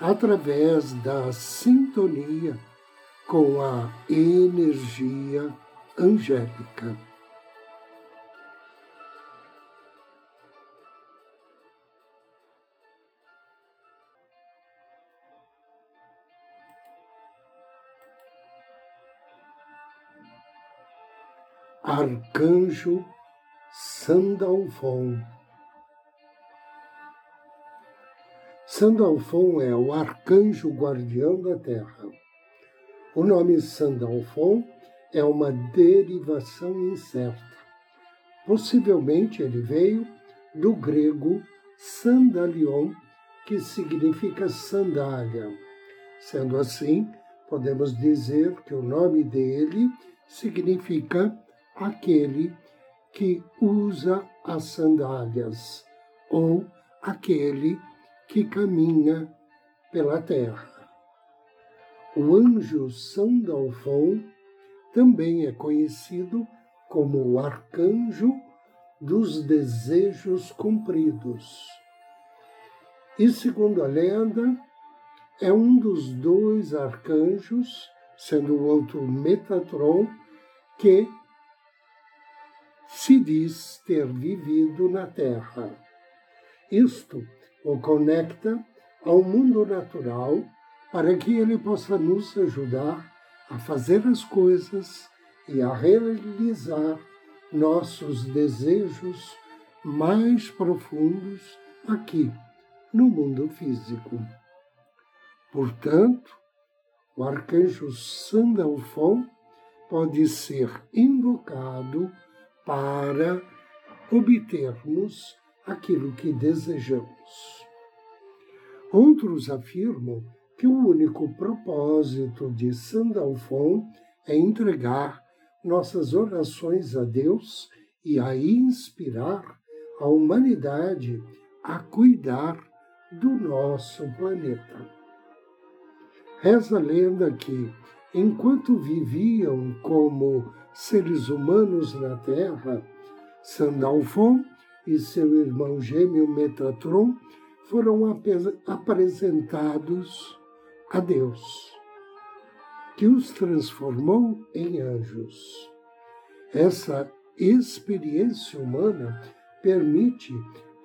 através da sintonia com a energia angélica. Arcanjo Sandalfon Sandalfon é o arcanjo guardião da Terra. O nome Sandalfon é uma derivação incerta. Possivelmente ele veio do grego sandalion, que significa sandália. Sendo assim, podemos dizer que o nome dele significa aquele que usa as sandálias ou aquele que caminha pela terra. O anjo Sandalfon também é conhecido como o arcanjo dos desejos cumpridos. E, segundo a lenda, é um dos dois arcanjos, sendo o outro Metatron, que se diz ter vivido na Terra. Isto o conecta ao mundo natural para que ele possa nos ajudar a fazer as coisas e a realizar nossos desejos mais profundos aqui no mundo físico. Portanto, o arcanjo Sandalfon pode ser invocado para obtermos aquilo que desejamos. Outros afirmam que o único propósito de Sandalfon é entregar nossas orações a Deus e a inspirar a humanidade a cuidar do nosso planeta. Reza a lenda que, enquanto viviam como seres humanos na Terra, Sandalfon e seu irmão gêmeo Metatron foram apresentados a Deus, que os transformou em anjos. Essa experiência humana permite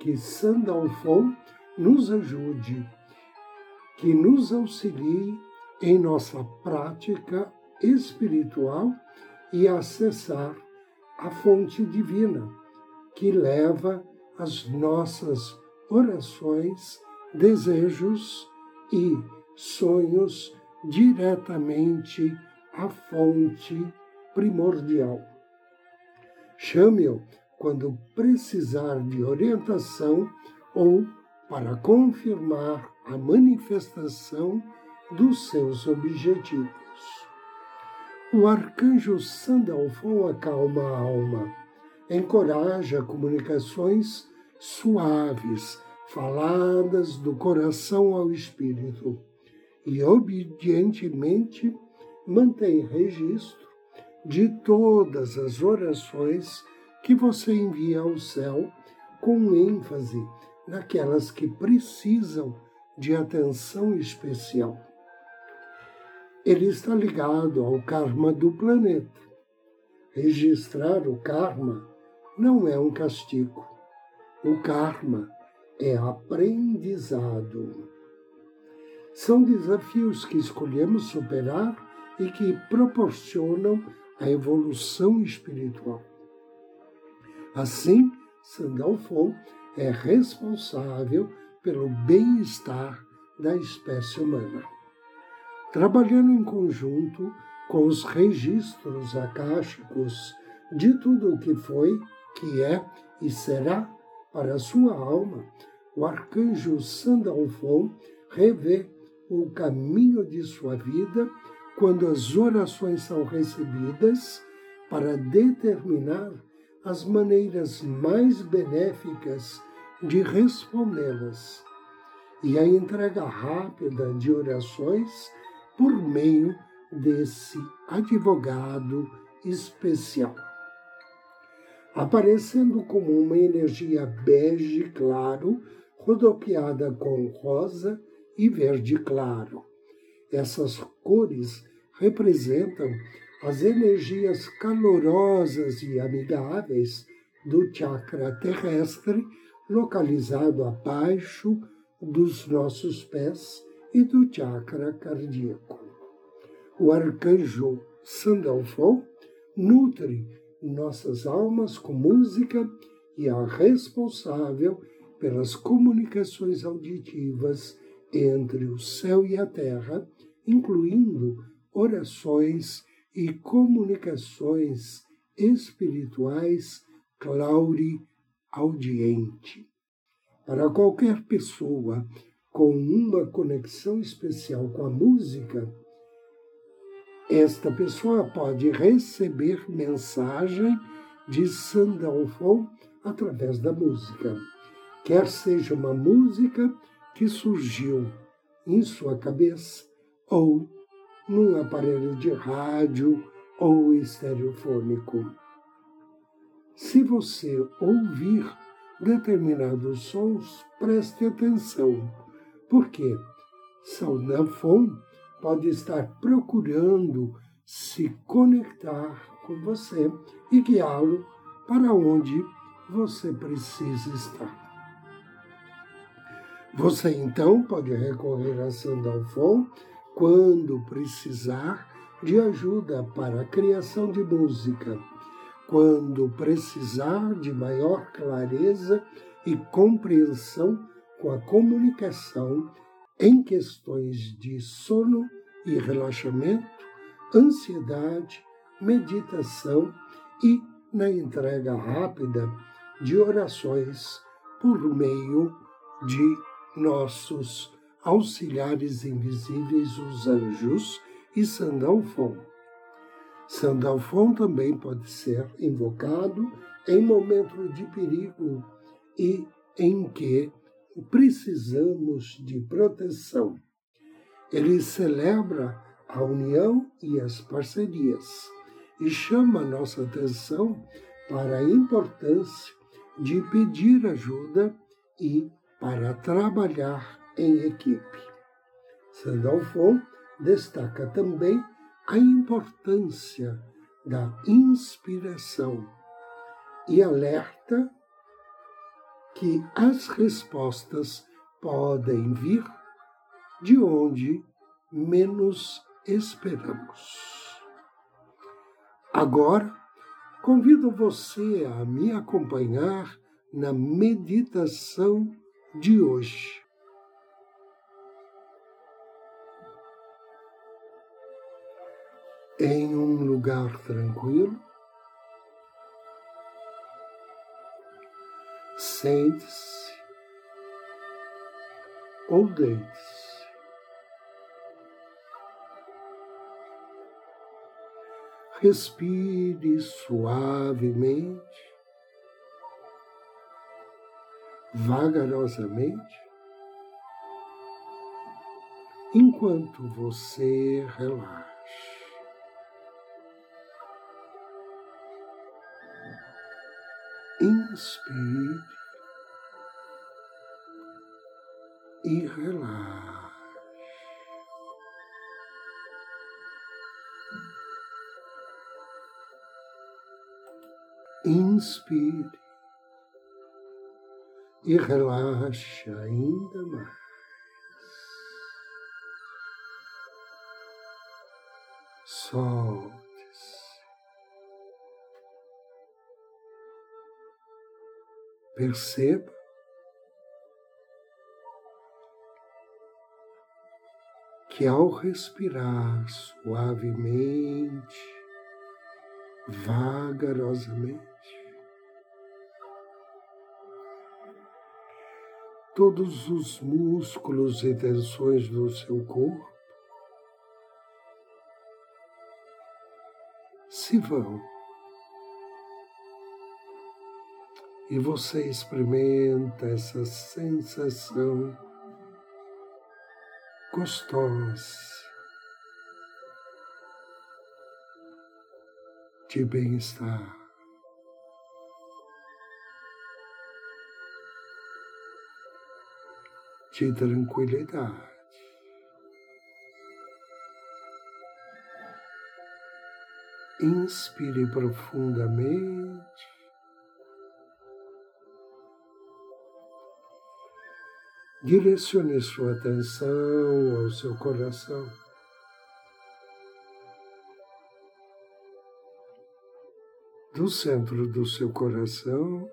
que Sandalfon nos ajude, que nos auxilie em nossa prática espiritual e acessar a fonte divina que leva as nossas orações, desejos e sonhos diretamente à fonte primordial. Chame-o quando precisar de orientação ou para confirmar a manifestação dos seus objetivos. O arcanjo Sandalfon acalma a alma encoraja comunicações suaves, faladas do coração ao espírito, e obedientemente mantém registro de todas as orações que você envia ao céu, com ênfase naquelas que precisam de atenção especial. Ele está ligado ao karma do planeta. Registrar o karma não é um castigo. O karma é aprendizado. São desafios que escolhemos superar e que proporcionam a evolução espiritual. Assim, Sandalfon é responsável pelo bem-estar da espécie humana. Trabalhando em conjunto com os registros akáshicos de tudo o que foi, que é e será para sua alma, o arcanjo Sandalfon revê o caminho de sua vida quando as orações são recebidas para determinar as maneiras mais benéficas de respondê-las e a entrega rápida de orações por meio desse advogado especial. Aparecendo como uma energia bege claro, rodopiada com rosa e verde claro. Essas cores representam as energias calorosas e amigáveis do chakra terrestre, localizado abaixo dos nossos pés e do chakra cardíaco. O arcanjo Sandalfon nutre nossas almas com música e é responsável pelas comunicações auditivas entre o céu e a terra, incluindo orações e comunicações espirituais clauri audiente. Para qualquer pessoa com uma conexão especial com a música, esta pessoa pode receber mensagem de Sandalfon através da música, quer seja uma música que surgiu em sua cabeça ou num aparelho de rádio ou estereofônico. Se você ouvir determinados sons, preste atenção, porque Sandalfon pode estar procurando se conectar com você e guiá-lo para onde você precisa estar. Você então pode recorrer a Sandalfon quando precisar de ajuda para a criação de música, quando precisar de maior clareza e compreensão com a comunicação em questões de sono e relaxamento, ansiedade, meditação e na entrega rápida de orações por meio de nossos auxiliares invisíveis, os anjos e Sandalfon. Sandalfon também pode ser invocado em momento de perigo e em que precisamos de proteção. Ele celebra a união e as parcerias e chama nossa atenção para a importância de pedir ajuda e para trabalhar em equipe. Sandalfon destaca também a importância da inspiração e alerta que as respostas podem vir de onde menos esperamos. Agora, convido você a me acompanhar na meditação de hoje. Em um lugar tranquilo, sente-se ou deite-se. Respire suavemente, vagarosamente, enquanto você relaxa. Inspire e relaxe. Inspire e relaxe ainda mais. Solte-se. Perceba que ao respirar suavemente, vagarosamente, todos os músculos e tensões do seu corpo se vão. E você experimenta essa sensação gostosa de bem-estar. de tranquilidade. Inspire profundamente. Direcione sua atenção ao seu coração. Do centro do seu coração,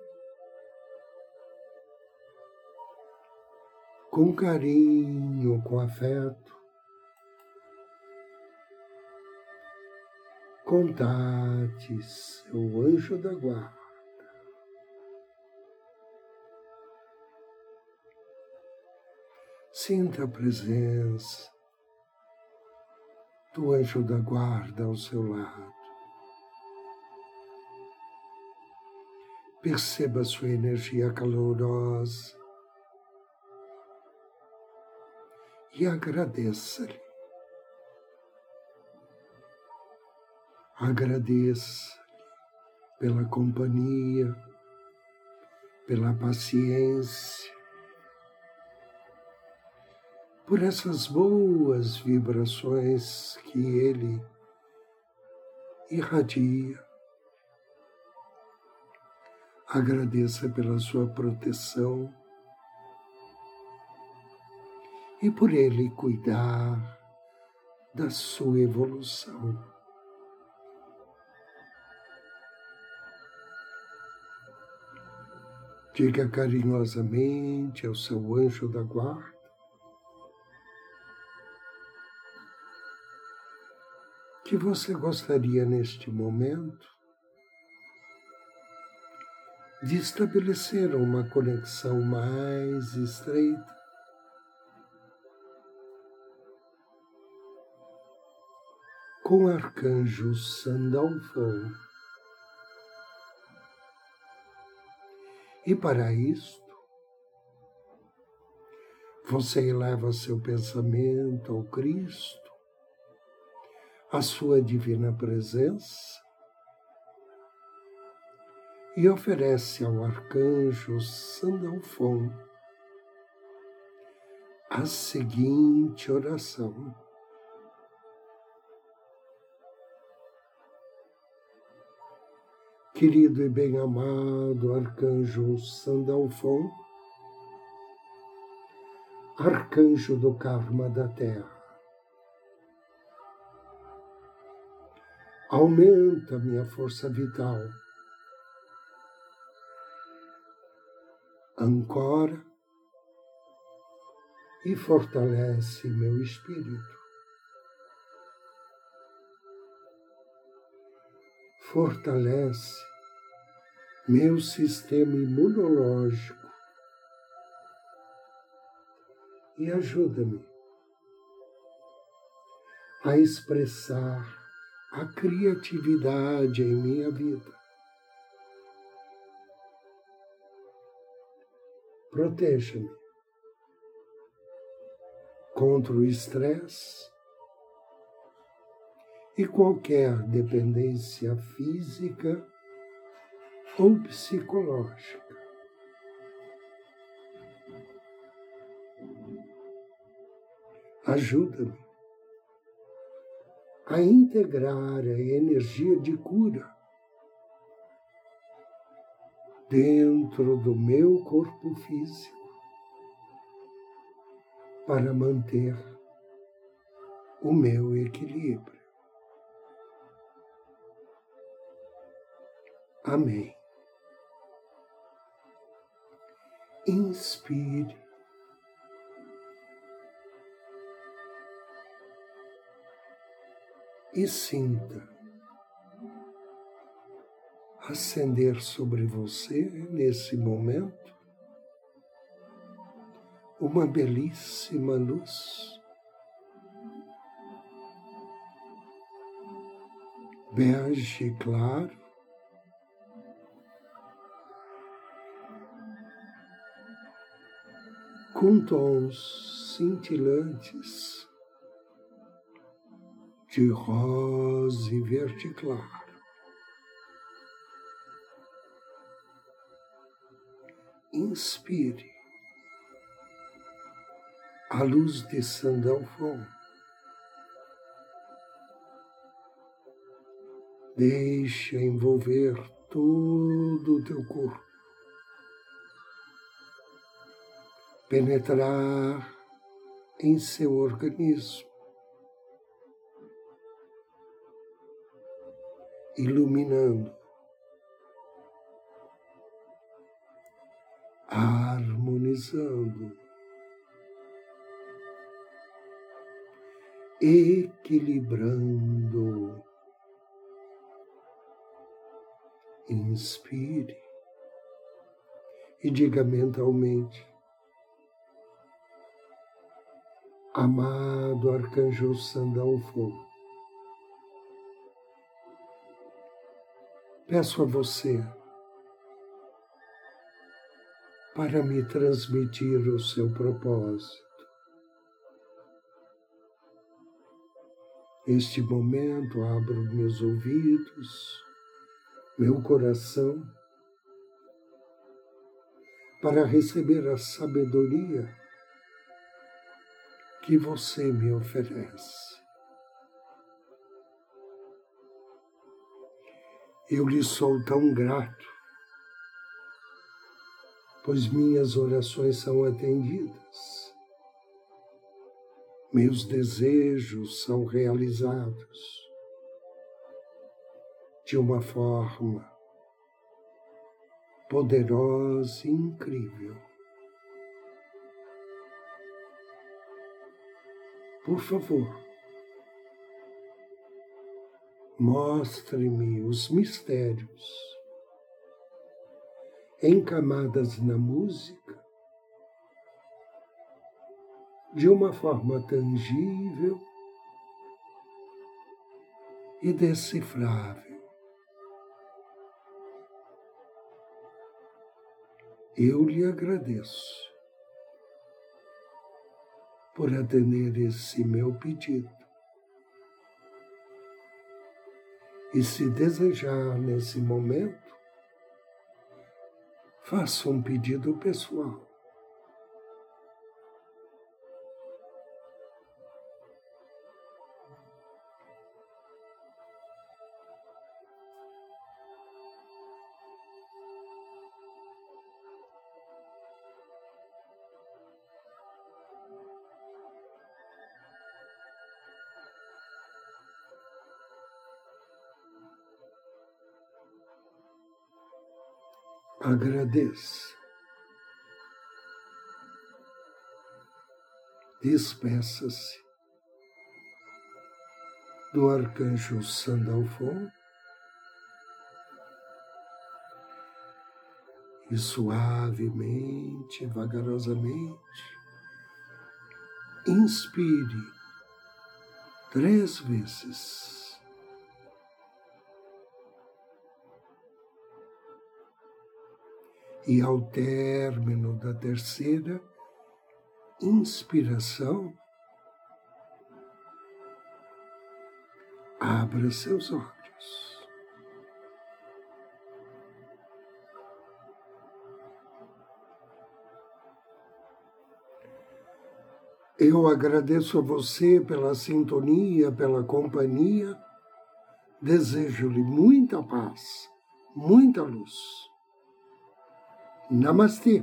com carinho, com afeto. Contate seu anjo da guarda. Sinta a presença do anjo da guarda ao seu lado. Perceba sua energia calorosa e agradeça-lhe. Agradeça pela companhia, pela paciência, por essas boas vibrações que ele irradia. Agradeça pela sua proteção e por ele cuidar da sua evolução. Diga carinhosamente ao seu anjo da guarda que você gostaria neste momento de estabelecer uma conexão mais estreita com o arcanjo Sandalfon. E para isto, você eleva seu pensamento ao Cristo, à sua divina presença, e oferece ao arcanjo Sandalfon a seguinte oração. querido e bem-amado arcanjo Sandalfon, arcanjo do karma da terra. Aumenta minha força vital. Ancora e fortalece meu espírito. Fortalece meu sistema imunológico e ajuda-me a expressar a criatividade em minha vida. Proteja-me contra o estresse e qualquer dependência física ou psicológica. Ajuda-me a integrar a energia de cura dentro do meu corpo físico para manter o meu equilíbrio. Amém. inspire. E sinta acender sobre você nesse momento uma belíssima luz. Bege claro, com tons cintilantes de rosa e verde claro. Inspire a luz de Sandalfon. Deixa envolver todo o teu corpo. Penetrar em seu organismo. Iluminando, harmonizando. Equilibrando. Inspire. E diga mentalmente: Amado Arcanjo Sandalfo, peço a você para me transmitir o seu propósito. Neste momento, abro meus ouvidos, meu coração, para receber a sabedoria que você me oferece. Eu lhe sou tão grato, pois minhas orações são atendidas meus desejos são realizados de uma forma poderosa e incrível. Por favor, mostre-me os mistérios encamadas na música de uma forma tangível e decifrável. Eu lhe agradeço por atender esse meu pedido. E se desejar nesse momento, faça um pedido pessoal. Agradeça. Despeça-se do arcanjo Sandalfon e suavemente, vagarosamente, inspire três vezes. E ao término da terceira inspiração, abra seus olhos. Eu agradeço a você pela sintonia, pela companhia. Desejo-lhe muita paz, muita luz. नमस्ते।